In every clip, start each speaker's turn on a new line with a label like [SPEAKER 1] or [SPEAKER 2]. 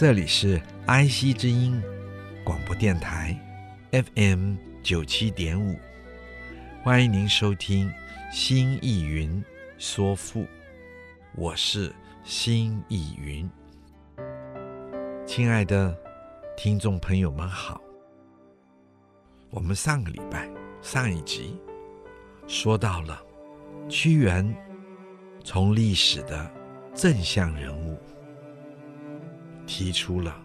[SPEAKER 1] 这里是 IC 之音广播电台 FM 九七点五，欢迎您收听《新艺云说赋》，我是新艺云。亲爱的听众朋友们好，我们上个礼拜上一集说到了屈原，从历史的正向人物。提出了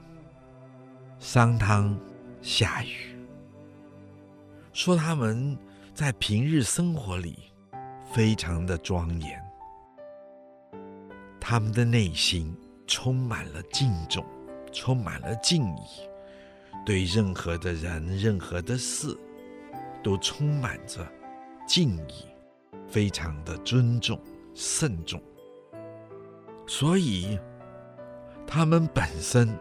[SPEAKER 1] 商汤、夏禹，说他们在平日生活里非常的庄严，他们的内心充满了敬重，充满了敬意，对任何的人、任何的事都充满着敬意，非常的尊重、慎重，所以。他们本身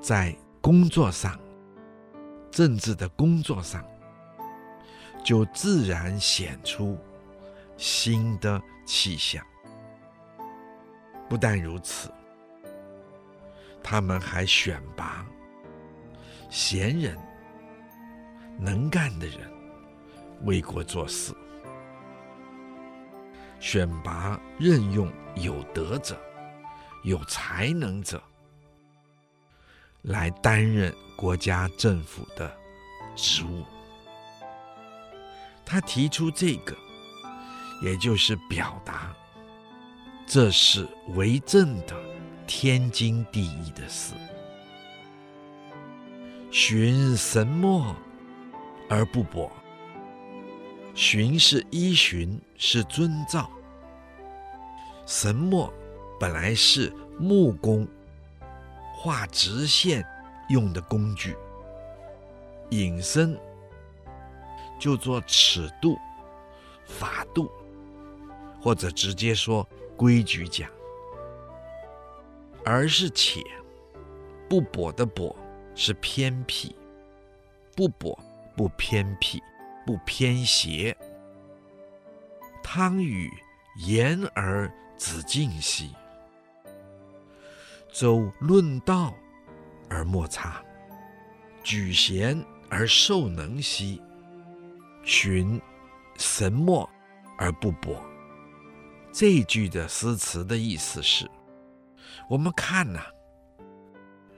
[SPEAKER 1] 在工作上、政治的工作上，就自然显出新的气象。不但如此，他们还选拔贤人、能干的人为国做事，选拔任用有德者。有才能者来担任国家政府的职务，他提出这个，也就是表达，这是为政的天经地义的事。循神墨而不博，循是依循，是遵照，神墨。本来是木工画直线用的工具，引申就做尺度、法度，或者直接说规矩讲，而是且不跛的跛是偏僻，不跛不偏僻不偏斜。汤与言而子敬兮。周论道而莫差，举贤而授能兮，循神墨而不博。这句的诗词的意思是：我们看呐、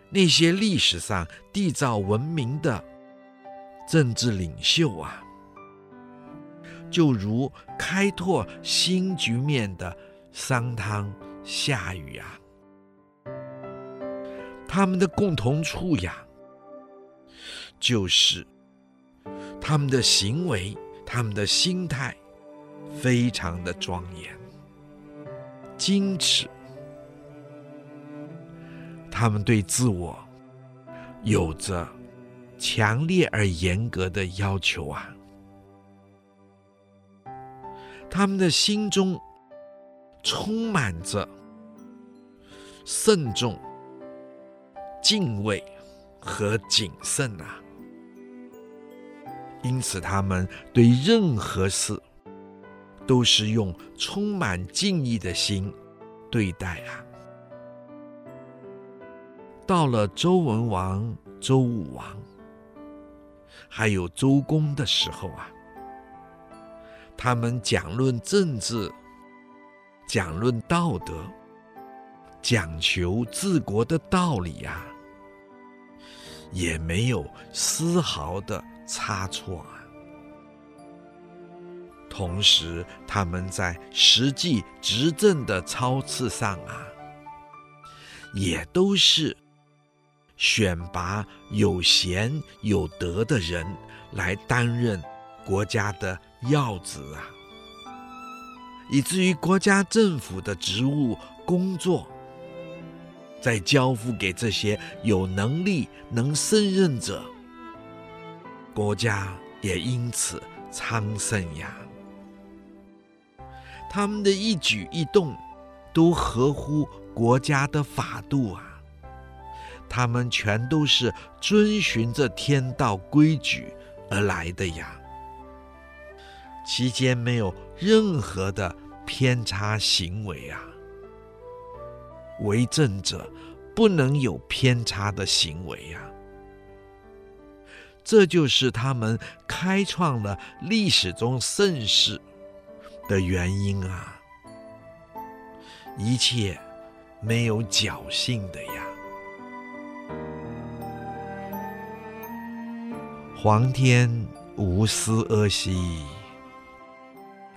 [SPEAKER 1] 那些历史上缔造文明的政治领袖啊，就如开拓新局面的商汤、夏禹啊。他们的共同处呀，就是他们的行为、他们的心态非常的庄严、矜持。他们对自我有着强烈而严格的要求啊。他们的心中充满着慎重。敬畏和谨慎啊，因此他们对任何事都是用充满敬意的心对待啊。到了周文王、周武王，还有周公的时候啊，他们讲论政治，讲论道德，讲求治国的道理呀。也没有丝毫的差错啊。同时，他们在实际执政的操持上啊，也都是选拔有贤有德的人来担任国家的要职啊，以至于国家政府的职务工作，再交付给这些有能力能胜任者，国家也因此昌盛呀。他们的一举一动都合乎国家的法度啊。他们全都是遵循着天道规矩而来的呀，其间没有任何的偏差行为啊。为政者不能有偏差的行为呀，这就是他们开创了历史中盛世的原因啊。一切没有侥幸的呀。皇天无私阿兮，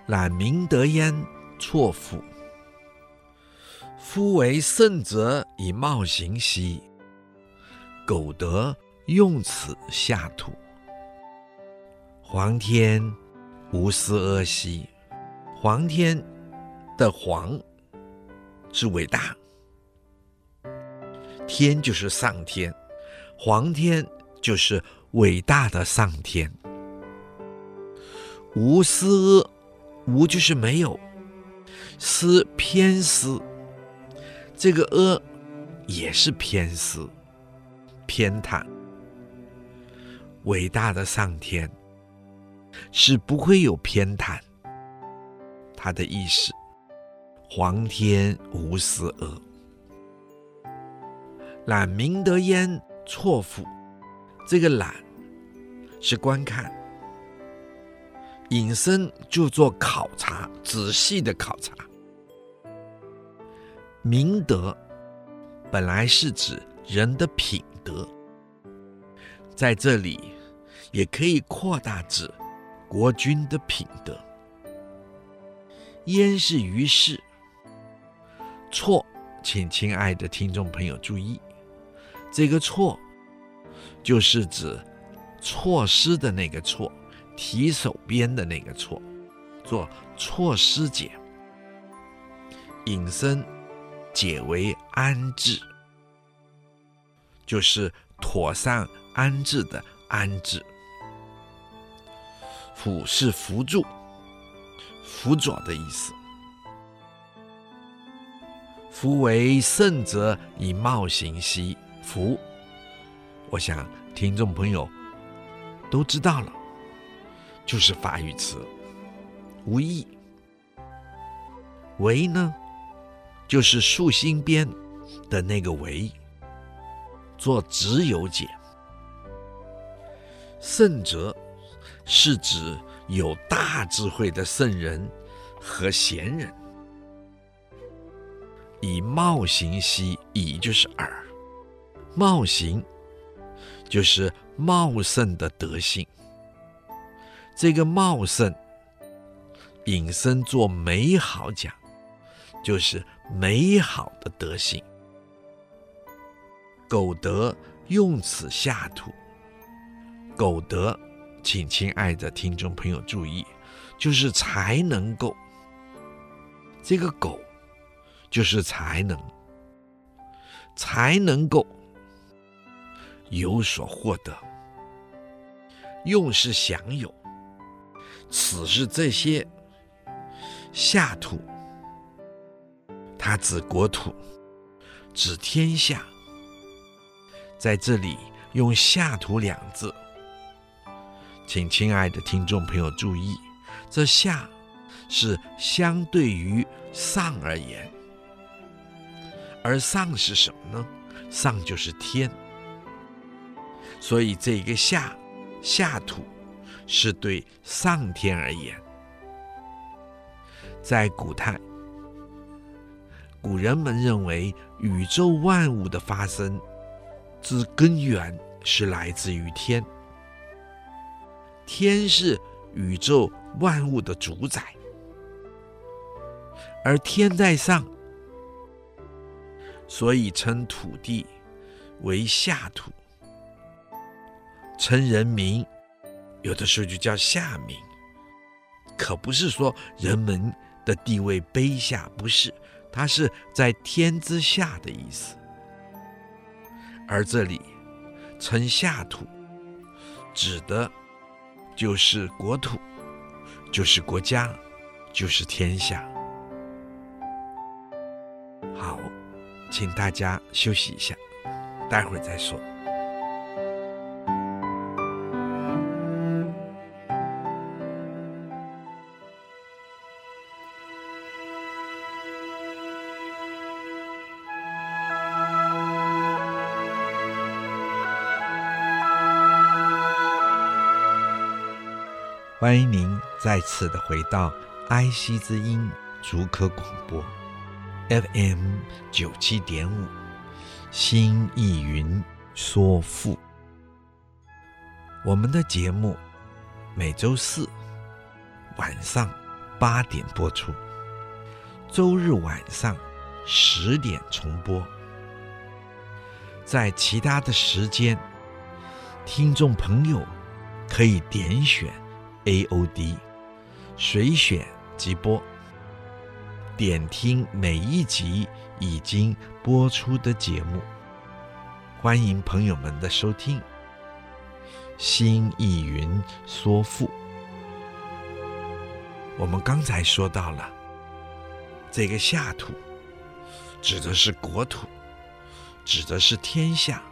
[SPEAKER 1] 览明德焉，错夫。夫为圣者以貌行兮，苟得用此下土。皇天无私阿兮，皇天的皇是伟大，天就是上天，皇天就是。伟大的上天，无私阿，无就是没有，私偏私，这个阿也是偏私、偏袒。伟大的上天是不会有偏袒，他的意思，皇天无私阿，览明德焉，错付。这个览是观看，引申就做考察，仔细的考察。明德本来是指人的品德，在这里也可以扩大指国君的品德。焉是于是，错，请亲爱的听众朋友注意，这个错。就是指错失的那个错，提手边的那个错，做错失解，引申解为安置，就是妥善安置的安置。辅是辅助、辅佐的意思。夫为圣者以貌行兮，夫。我想听众朋友都知道了，就是法语词“无义”。为呢，就是竖心边的那个为，做直有解。圣哲是指有大智慧的圣人和贤人。以貌行兮，以就是耳，貌行。就是茂盛的德性，这个茂盛引申做美好讲，就是美好的德性。苟得用此下土，苟得，请亲爱的听众朋友注意，就是才能够。这个苟就是才能，才能够。有所获得，用是享有，此是这些下土，它指国土，指天下。在这里用“下土”两字，请亲爱的听众朋友注意，这“下”是相对于“上”而言，而“上”是什么呢？“上”就是天。所以这个下下土是对上天而言，在古代，古人们认为宇宙万物的发生之根源是来自于天，天是宇宙万物的主宰，而天在上，所以称土地为下土。称人民有的时候就叫下民，可不是说人们的地位卑下，不是，它是在天之下的意思。而这里称下土，指的就是国土，就是国家，就是天下。好，请大家休息一下，待会儿再说。欢迎您再次的回到爱惜之音竹科广播 FM 九七点五，新意云说赋。我们的节目每周四晚上八点播出，周日晚上十点重播。在其他的时间，听众朋友可以点选。AOD 随选即播，点听每一集已经播出的节目。欢迎朋友们的收听。新艺云说赋，我们刚才说到了这个下土，指的是国土，指的是天下，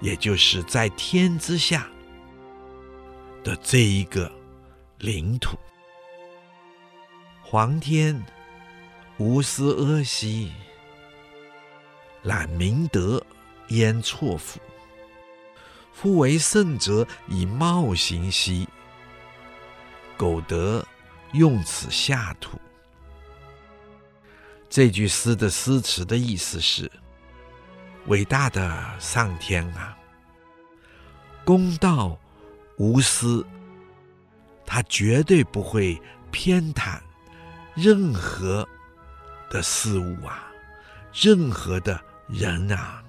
[SPEAKER 1] 也就是在天之下。的这一个领土，皇天无私阿兮，揽明德焉错夫？夫为圣者以貌行兮，苟得用此下土。这句诗的诗词的意思是：伟大的上天啊，公道。无私，他绝对不会偏袒任何的事物啊，任何的人啊。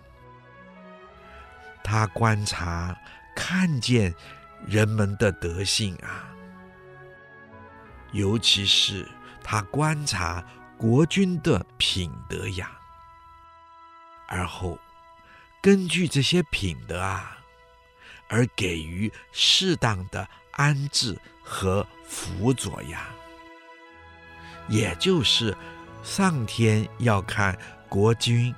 [SPEAKER 1] 他观察、看见人们的德性啊，尤其是他观察国君的品德呀，而后根据这些品德啊。而给予适当的安置和辅佐呀，也就是上天要看国君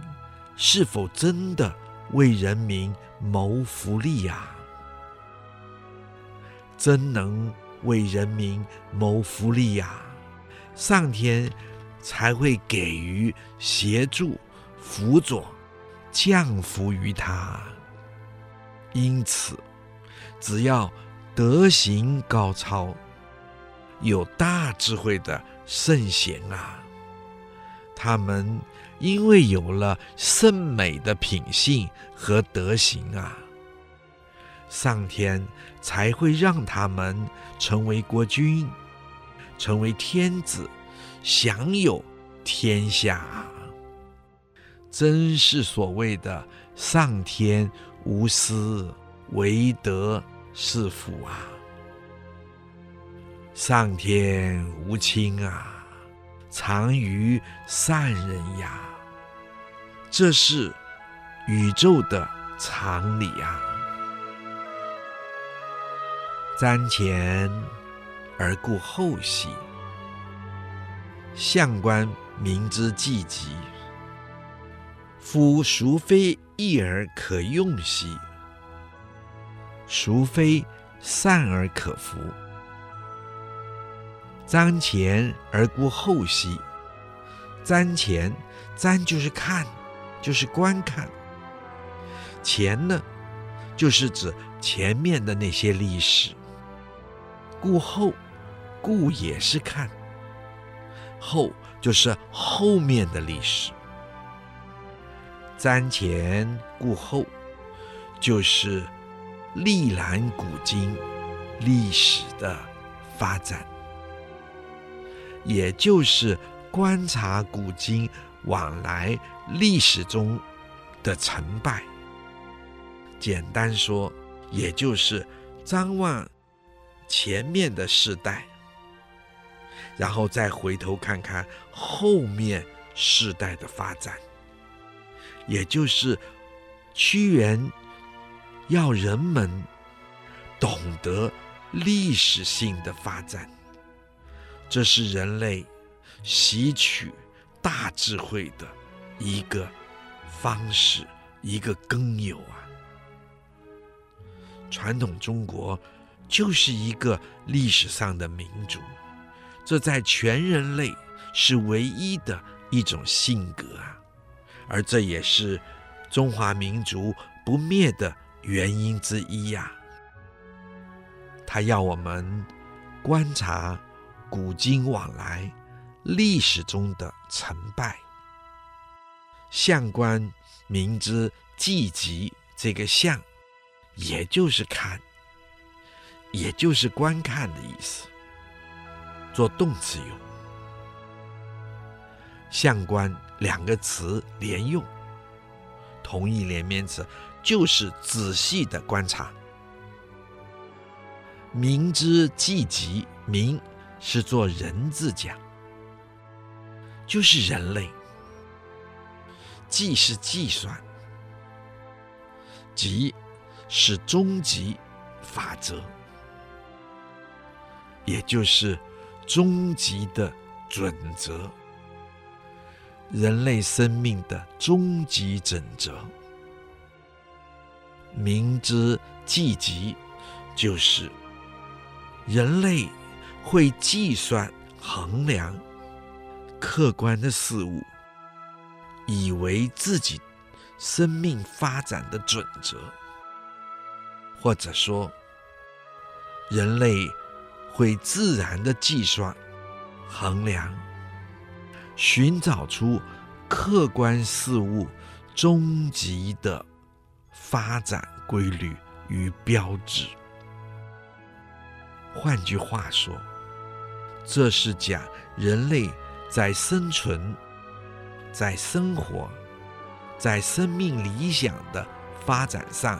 [SPEAKER 1] 是否真的为人民谋福利呀，真能为人民谋福利呀，上天才会给予协助、辅佐、降福于他。因此，只要德行高超、有大智慧的圣贤啊，他们因为有了圣美的品性和德行啊，上天才会让他们成为国君，成为天子，享有天下。真是所谓的上天。无私，唯德是辅啊！上天无亲啊，常于善人呀。这是宇宙的常理啊！瞻前而顾后兮，相观民之济急。夫孰非义而可用兮？孰非善而可服？瞻前而顾后兮。瞻前，瞻就是看，就是观看。前呢，就是指前面的那些历史。顾后，顾也是看。后就是后面的历史。瞻前顾后，就是历览古今历史的发展，也就是观察古今往来历史中的成败。简单说，也就是张望前面的世代，然后再回头看看后面世代的发展，也就是屈原要人们懂得历史性的发展，这是人类吸取大智慧的一个方式，一个根由啊。传统中国就是一个历史上的民族，这在全人类是唯一的一种性格啊，而这也是中华民族不灭的原因之一呀。他要我们观察古今往来历史中的成败，相观明知既及，这个相。也就是看，也就是观看的意思，做动词用。相观两个词连用，同义连绵词就是仔细的观察。民之既及，明是做人字讲，就是人类。计是计算，及。是终极法则，也就是终极的准则，人类生命的终极准则。明之计及，就是人类会计算、衡量客观的事物，以为自己生命发展的准则。或者说，人类会自然的计算、衡量，寻找出客观事物终极的发展规律与标志。换句话说，这是讲人类在生存、在生活、在生命理想的发展上。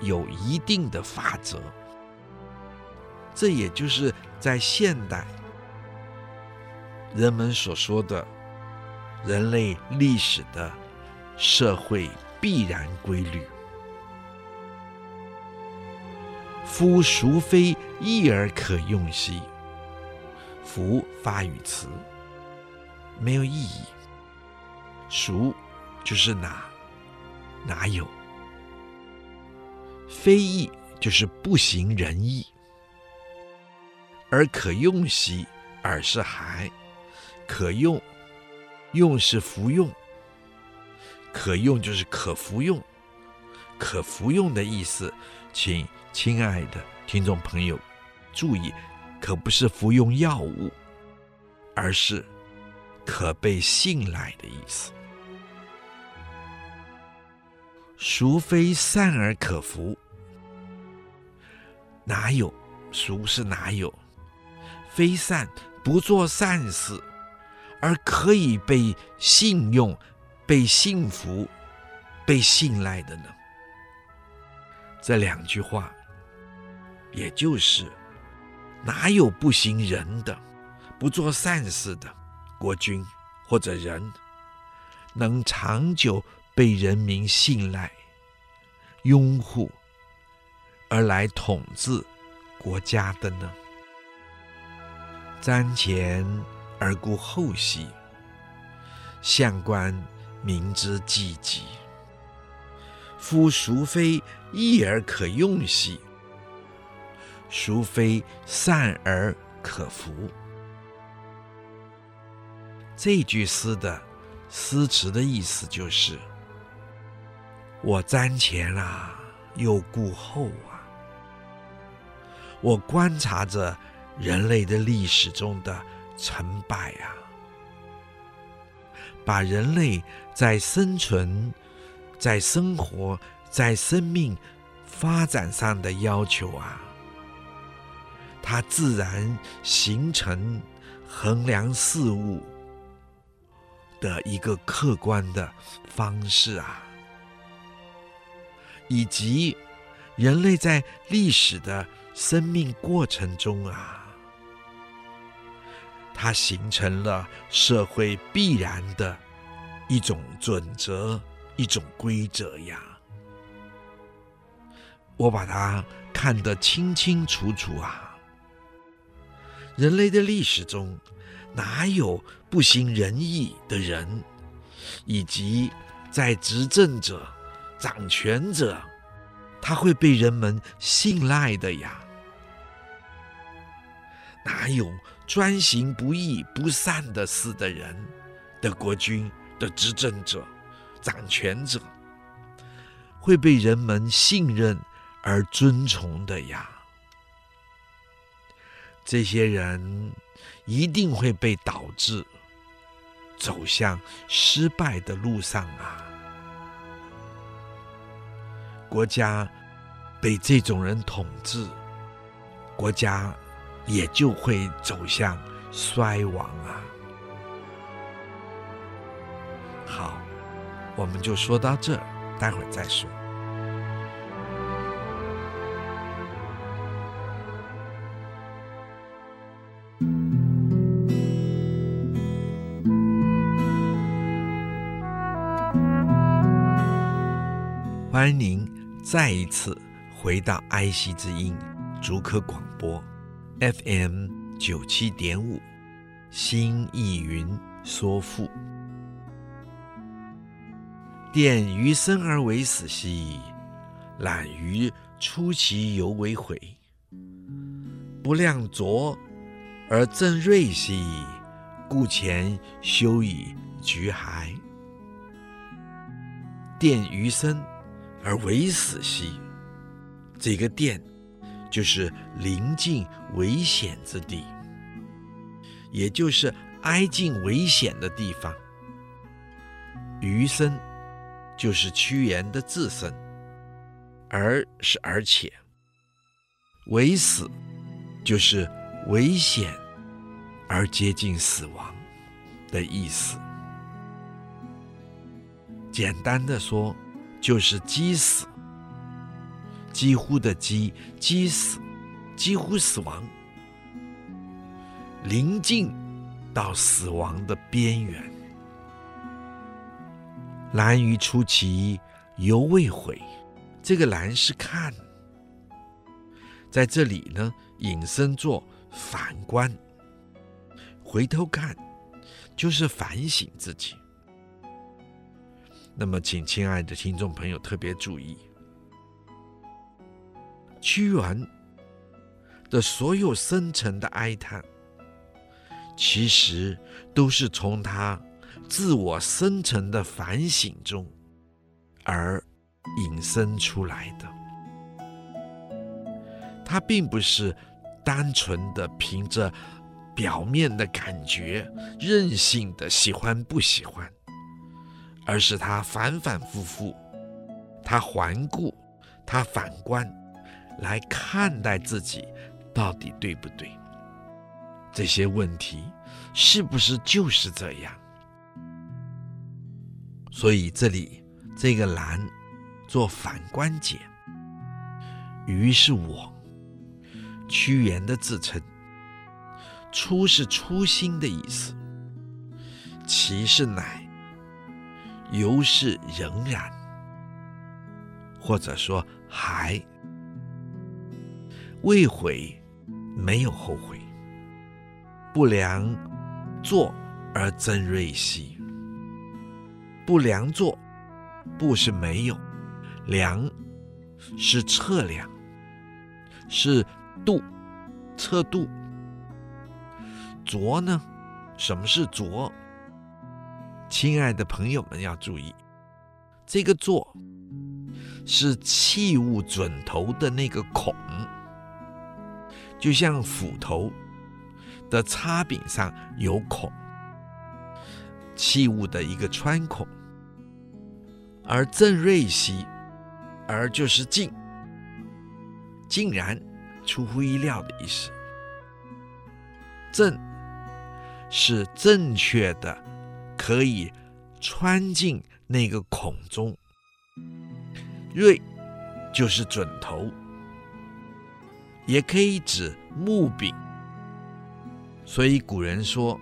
[SPEAKER 1] 有一定的法则，这也就是在现代人们所说的人类历史的社会必然规律。夫孰非义而可用兮？夫发语词，没有意义。孰就是哪，哪有？非义就是不行仁义，而可用兮，而是还可用，用是服用，可用就是可服用，可服用的意思，请亲爱的听众朋友注意，可不是服用药物，而是可被信赖的意思。孰非善而可服？哪有？孰是哪有？非善不做善事，而可以被信用、被信服、被信赖的呢？这两句话，也就是哪有不行仁的、不做善事的国君或者人，能长久？被人民信赖、拥护而来统治国家的呢？瞻前而顾后兮，相观民之计及。夫孰非易而可用兮？孰非善而可服？这句诗的诗词的意思就是。我瞻前啊，又顾后啊。我观察着人类的历史中的成败啊，把人类在生存、在生活、在生命发展上的要求啊，它自然形成衡量事物的一个客观的方式啊。以及人类在历史的生命过程中啊，它形成了社会必然的一种准则、一种规则呀。我把它看得清清楚楚啊！人类的历史中，哪有不行仁义的人，以及在执政者、掌权者，他会被人们信赖的呀？哪有专行不义、不善的事的人的国君的执政者、掌权者会被人们信任而尊崇的呀？这些人一定会被导致走向失败的路上啊！国家被这种人统治，国家也就会走向衰亡啊！好，我们就说到这，待会儿再说。欢迎您再一次回到爱惜之音竹科广播 FM 九七点五，新意云说赋。奠余生而为死兮，懒于出其犹为悔。不量浊而正锐兮，故前修以橘骸。奠余生。而为死兮，这个奠就是临近危险之地，也就是挨近危险的地方。余生就是屈原的自身，而是而且，为死就是危险而接近死亡的意思。简单的说。就是几死，几乎的几，几死，几乎死亡，临近到死亡的边缘。览于出其犹未悔，这个览是看，在这里呢，引申作反观，回头看，就是反省自己。那么，请亲爱的听众朋友特别注意，屈原的所有深沉的哀叹，其实都是从他自我深沉的反省中而引申出来的。他并不是单纯的凭着表面的感觉，任性的喜欢不喜欢。而是他反反复复，他环顾，他反观，来看待自己到底对不对？这些问题是不是就是这样？所以这里这个览做反关节，余是我，屈原的自称，初是初心的意思，其是乃。犹是仍然，或者说还未悔，没有后悔。不良作而增锐兮，不良作，不是没有，量是测量，是度，测度。浊呢？什么是浊？亲爱的朋友们要注意，这个“浊”是器物准头的那个孔，就像斧头的插柄上有孔，器物的一个穿孔。而正锐兮，而就是竟，竟然出乎意料的意思。正是正确的。可以穿进那个孔中，锐就是准头，也可以指木柄。所以古人说，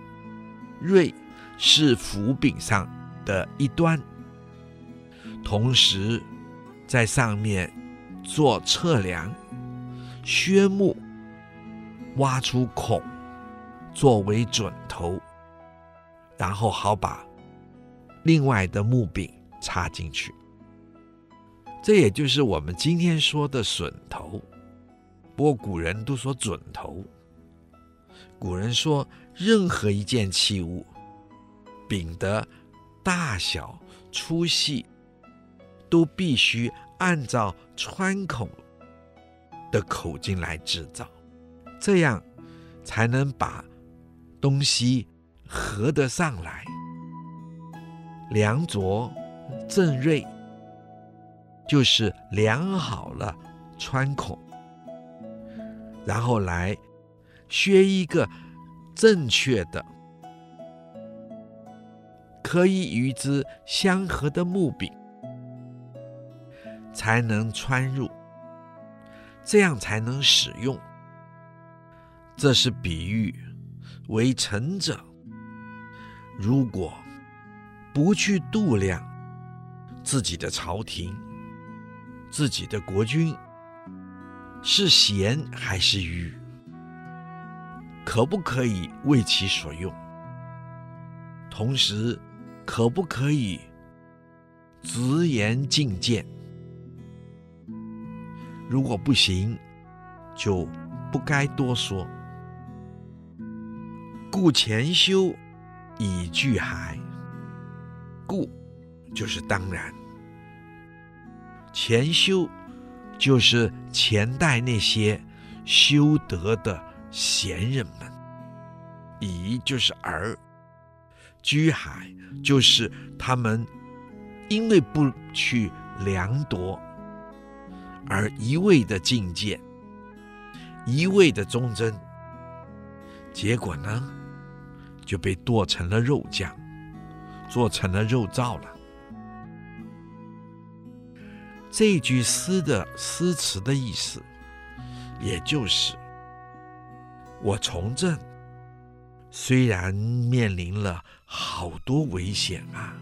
[SPEAKER 1] 锐是斧柄上的一端，同时在上面做测量，削木，挖出孔，作为准头，然后好把另外的木柄插进去。这也就是我们今天说的榫头，不过古人都说准头。古人说，任何一件器物，柄的大小粗细，都必须按照穿孔的口径来制造，这样才能把东西合得上来，量琢正锐。就是量好了穿孔，然后来削一个正确的、可以与之相合的木柄，才能穿入，这样才能使用。这是比喻，为臣者，如果不去度量自己的朝廷。自己的国君是贤还是愚，可不可以为其所用？同时，可不可以直言进谏？如果不行，就不该多说。故前修以具骸，故就是当然。前修就是前代那些修德的贤人们，以就是而，居海就是他们因为不去量度而一味的进谏，一味的忠贞，结果呢就被剁成了肉酱，做成了肉燥了。这句诗的诗词的意思，也就是我从政，虽然面临了好多危险啊，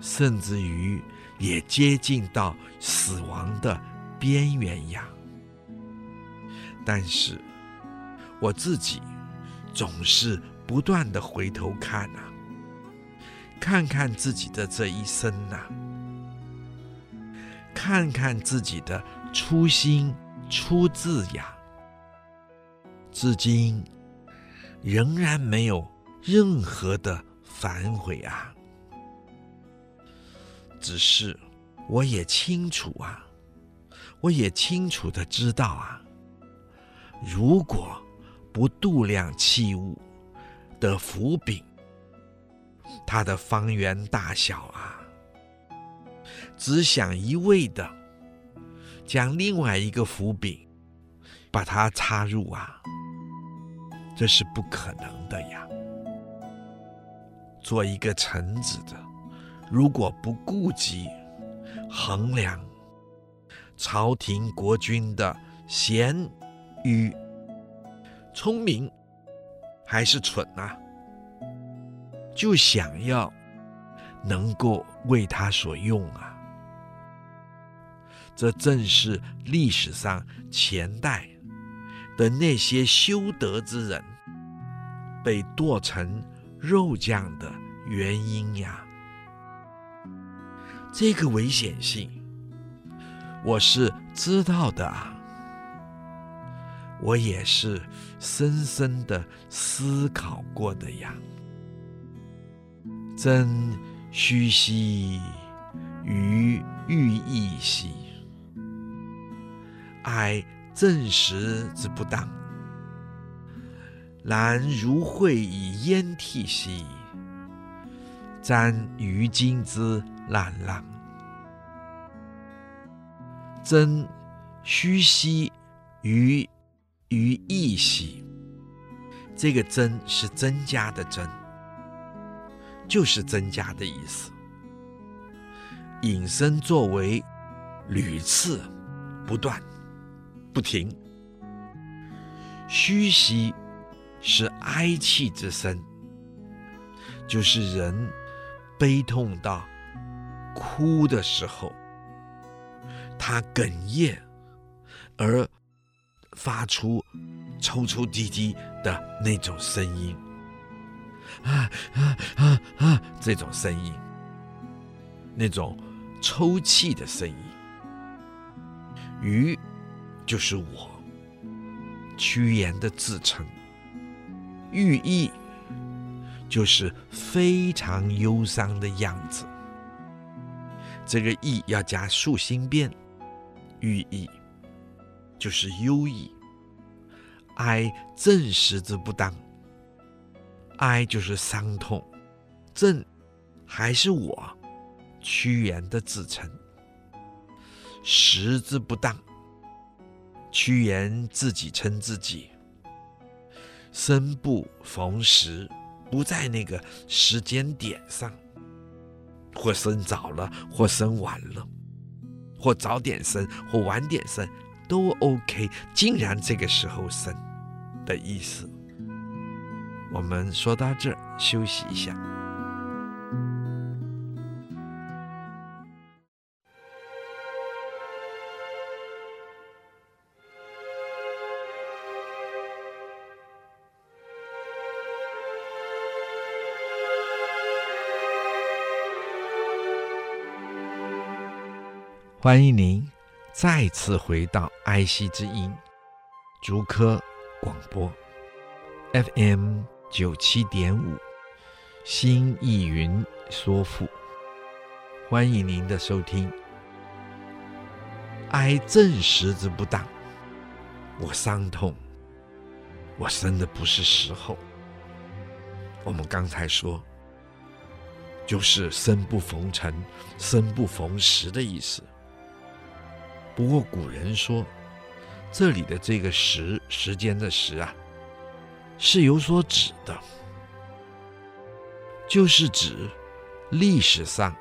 [SPEAKER 1] 甚至于也接近到死亡的边缘呀，但是我自己总是不断的回头看啊，看看自己的这一生呐、看看自己的初心出自呀，至今仍然没有任何的反悔啊。只是我也清楚啊，我也清楚的知道啊，如果不度量器物的斧柄，它的方圆大小啊。只想一味的将另外一个斧柄把它插入啊，这是不可能的呀。做一个臣子的，如果不顾及衡量朝廷国君的贤与、聪明还是蠢啊，就想要能够为他所用啊。这正是历史上前代的那些修德之人被剁成肉酱的原因呀！这个危险性，我是知道的啊，我也是深深的思考过的呀。真虚兮，于欲易兮。哀正时之不当，然如晦以烟涕兮，瞻于今之滥觴。增虚兮于于易兮，这个增是增加的增，就是增加的意思，引申作为屡次不断。不停。嘘息是哀泣之声，就是人悲痛到哭的时候，他哽咽而发出抽抽啼啼的那种声音，啊啊啊啊！这种声音，那种抽泣的声音。鱼就是我。屈原的自称，寓意就是非常忧伤的样子。这个“意”要加竖心边，寓意就是忧矣。哀正实之不当，哀就是伤痛，正还是我屈原的自称，实之不当。屈原自己称自己，生不逢时，不在那个时间点上，或生早了，或生晚了，或早点生，或晚点生，都 OK。竟然这个时候生的意思。我们说到这儿，休息一下。欢迎您再次回到爱惜之音竹科广播 FM 九七点五，心意云说赋。欢迎您的收听。哀正时之不当，我伤痛，我生的不是时候。我们刚才说，就是生不逢辰，生不逢时的意思。不过古人说，这里的这个时，时间的时啊，是有所指的，就是指历史上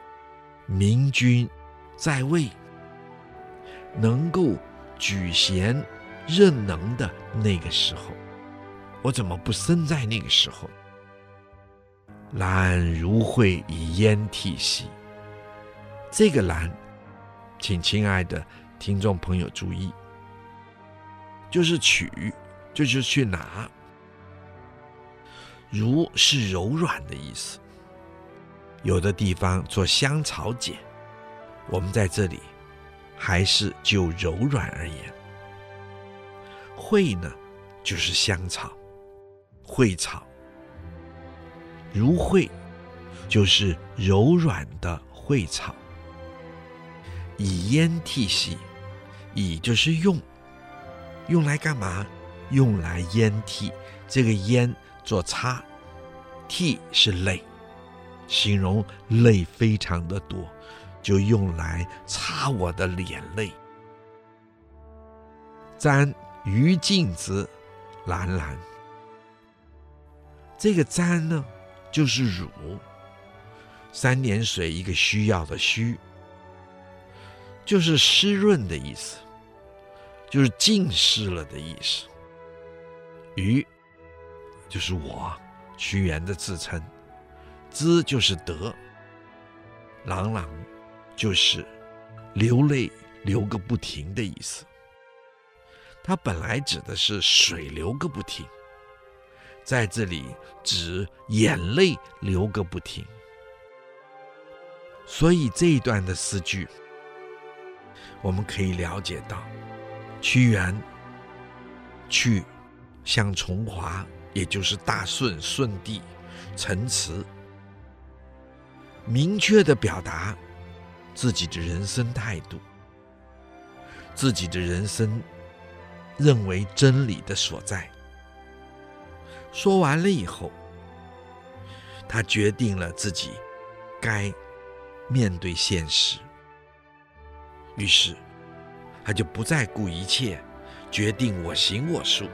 [SPEAKER 1] 明君在位，能够举贤任能的那个时候。我怎么不生在那个时候？兰如蕙以烟涕兮。这个兰，请亲爱的。听众朋友注意，就是取，就是去拿。如是柔软的意思。有的地方做香草碱，我们在这里还是就柔软而言。蕙呢，就是香草，蕙草。如蕙，就是柔软的蕙草。以烟替兮。以就是用，用来干嘛？用来烟涕，这个烟做擦，涕是泪，形容泪非常的多，就用来擦我的脸泪。沾余镜子，蓝蓝。这个沾呢，就是乳，三点水一个需要的需，就是湿润的意思。就是浸湿了的意思。余就是我，屈原的自称。之就是得。朗朗就是流泪流个不停的意思。它本来指的是水流个不停，在这里指眼泪流个不停。所以这一段的诗句，我们可以了解到。屈原去向重华，也就是大顺顺帝陈词，明确地表达自己的人生态度，自己的人生认为真理的所在。说完了以后，他决定了自己该面对现实，于是。他就不再顾一切，决定我行我素，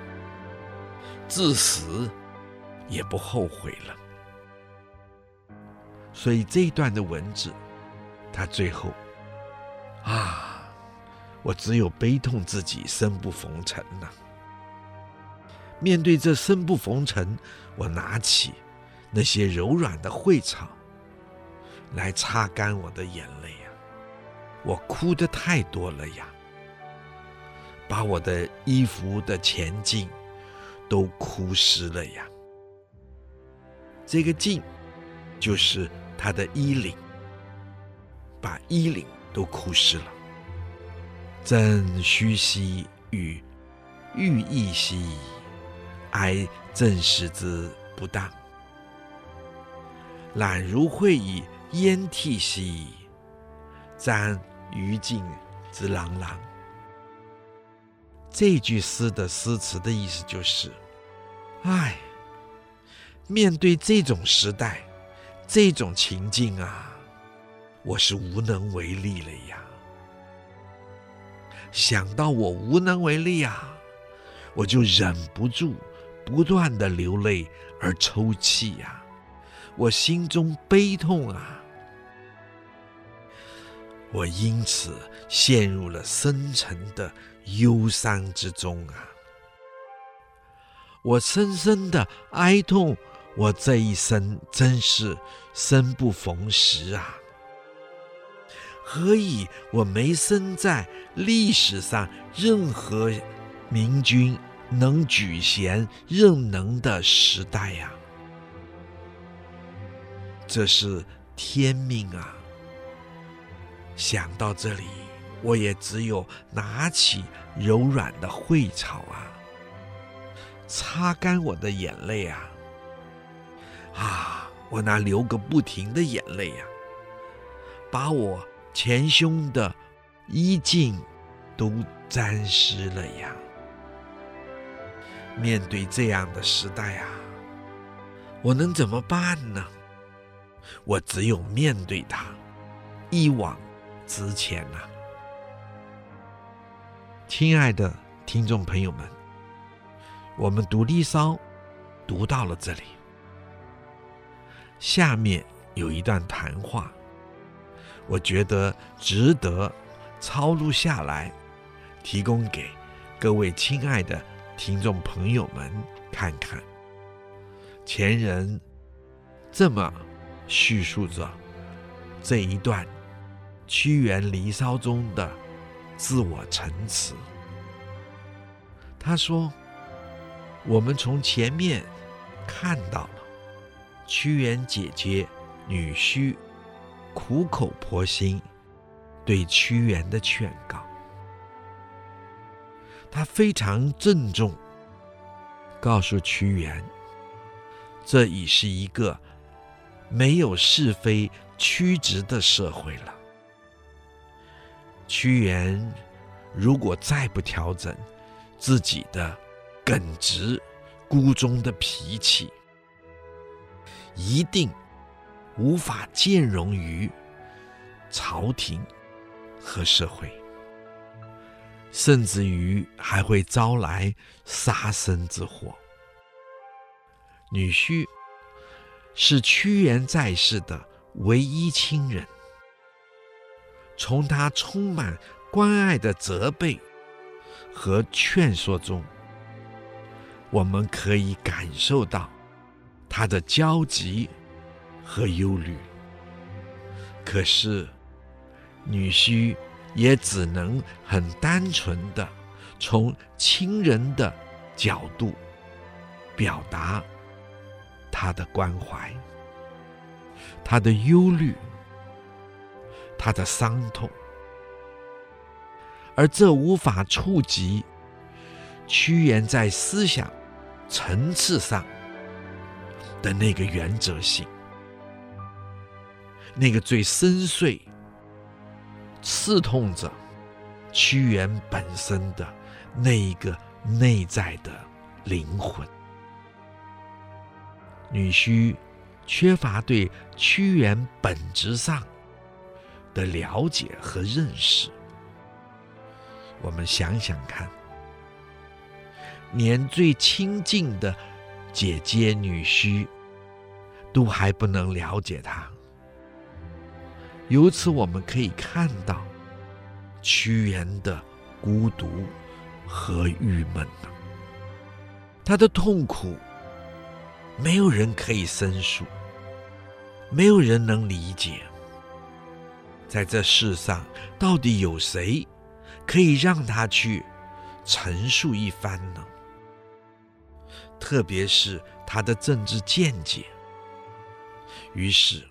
[SPEAKER 1] 至死也不后悔了。所以这一段的文字，他最后啊，我只有悲痛自己生不逢辰呐、面对这生不逢辰，我拿起那些柔软的蕙草来擦干我的眼泪。我哭的太多了呀，把我的衣服的前襟都哭湿了呀。这个襟就是他的衣领，把衣领都哭湿了。正虚兮与欲意兮，哀正视之不当。懒如会以烟涕兮，瞻余烬之朗朗。这句诗的诗词的意思就是：哎，面对这种时代、这种情境啊，我是无能为力了呀。想到我无能为力啊，我就忍不住不断的流泪而抽泣呀，我心中悲痛啊，我因此陷入了深沉的忧伤之中啊，我深深的哀痛，我这一生真是生不逢时啊。何以我没生在历史上任何明君能举贤任能的时代呀？这是天命啊！想到这里，我也只有拿起柔软的蕙草啊，擦干我的眼泪啊！啊，我那流个不停的眼泪呀，把我。前胸的衣襟都沾湿了呀！面对这样的时代啊，我能怎么办呢？我只有面对它，一往直前呐、亲爱的听众朋友们，我们读《离骚》读到了这里，下面有一段谈话。我觉得值得抄录下来，提供给各位亲爱的听众朋友们看看。前人这么叙述着这一段屈原《离骚》中的自我陈词。他说：“我们从前面看到了屈原姐姐女婿。”苦口婆心对屈原的劝告，他非常郑重，告诉屈原，这已是一个没有是非曲直的社会了。屈原如果再不调整自己的耿直孤忠的脾气，一定。无法见容于朝廷和社会，甚至于还会招来杀身之祸。女婿是屈原在世的唯一亲人，从他充满关爱的责备和劝说中，我们可以感受到他的焦急。和忧虑，可是女婿也只能很单纯的从亲人的角度表达他的关怀、他的忧虑、他的伤痛，而这无法触及屈原在思想层次上的那个原则性。那个最深邃、刺痛着屈原本身的那一个内在的灵魂，女婿缺乏对屈原本质上的了解和认识。我们想想看，连最亲近的姐姐女婿都还不能了解他。由此，我们可以看到屈原的孤独和郁闷？他的痛苦，没有人可以申诉，没有人能理解。在这世上，到底有谁可以让他去陈述一番呢？特别是他的政治见解。于是，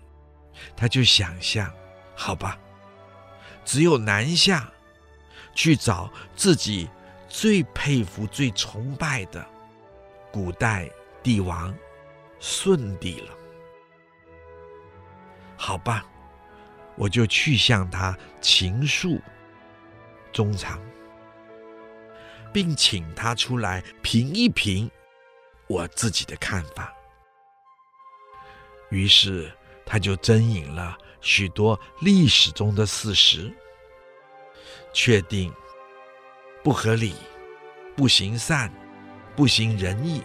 [SPEAKER 1] 他就想象，好吧，只有南下，去找自己最佩服、最崇拜的古代帝王舜帝了。好吧。我就去向他倾诉衷肠，并请他出来评一评我自己的看法。于是他就征引了许多历史中的事实，确定不合理、不行善、不行仁义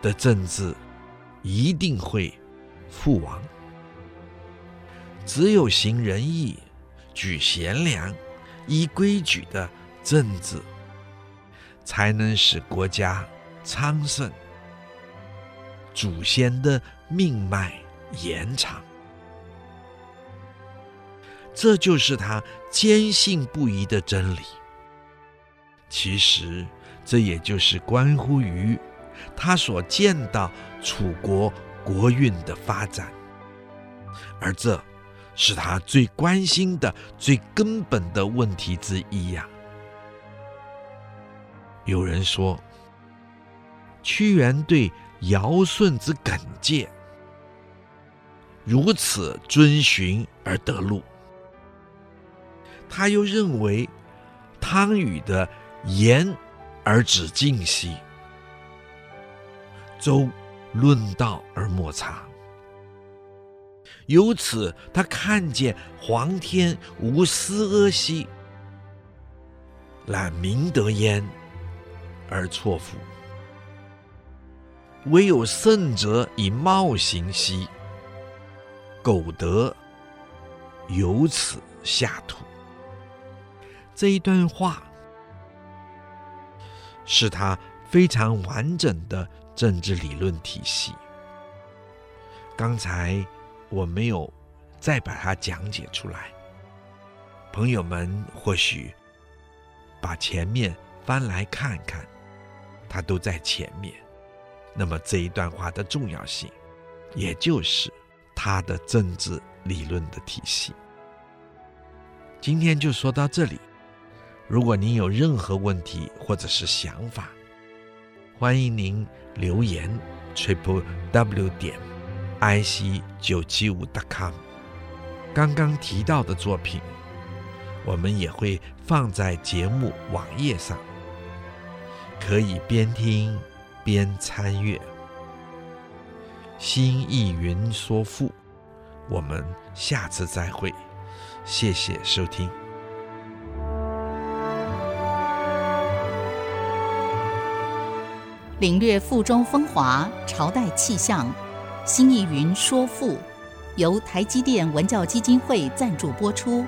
[SPEAKER 1] 的政治一定会覆亡。只有行仁义、举贤良、依规矩的政治，才能使国家昌盛，祖先的命脉延长。这就是他坚信不疑的真理。其实，这也就是关乎于他所见到楚国国运的发展，而这。是他最关心的、最根本的问题之一呀。有人说，屈原对尧舜之耿介如此遵循而得路，他又认为汤禹的言而止敬兮，周论道而莫察。由此，他看见皇天无私阿兮，揽明德焉而错夫；惟有圣者以貌行兮，苟得由此下土。这一段话是他非常完整的政治理论体系。刚才。我没有再把它讲解出来，朋友们或许把前面翻来看看，它都在前面。那么这一段话的重要性，也就是它的政治理论的体系。今天就说到这里。如果您有任何问题或者是想法，欢迎您留言 triple w 点。I c 九七五 .com，刚刚提到的作品，我们也会放在节目网页上，可以边听边参阅。新意云说赋，我们下次再会，谢谢收听。
[SPEAKER 2] 领略赋中风华，朝代气象。新意云说赋，由台积电文教基金会赞助播出。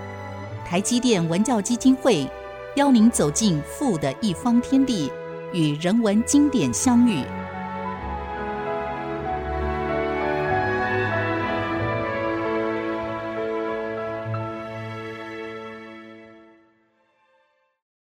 [SPEAKER 2] 台积电文教基金会邀您走进赋的一方天地，与人文经典相遇。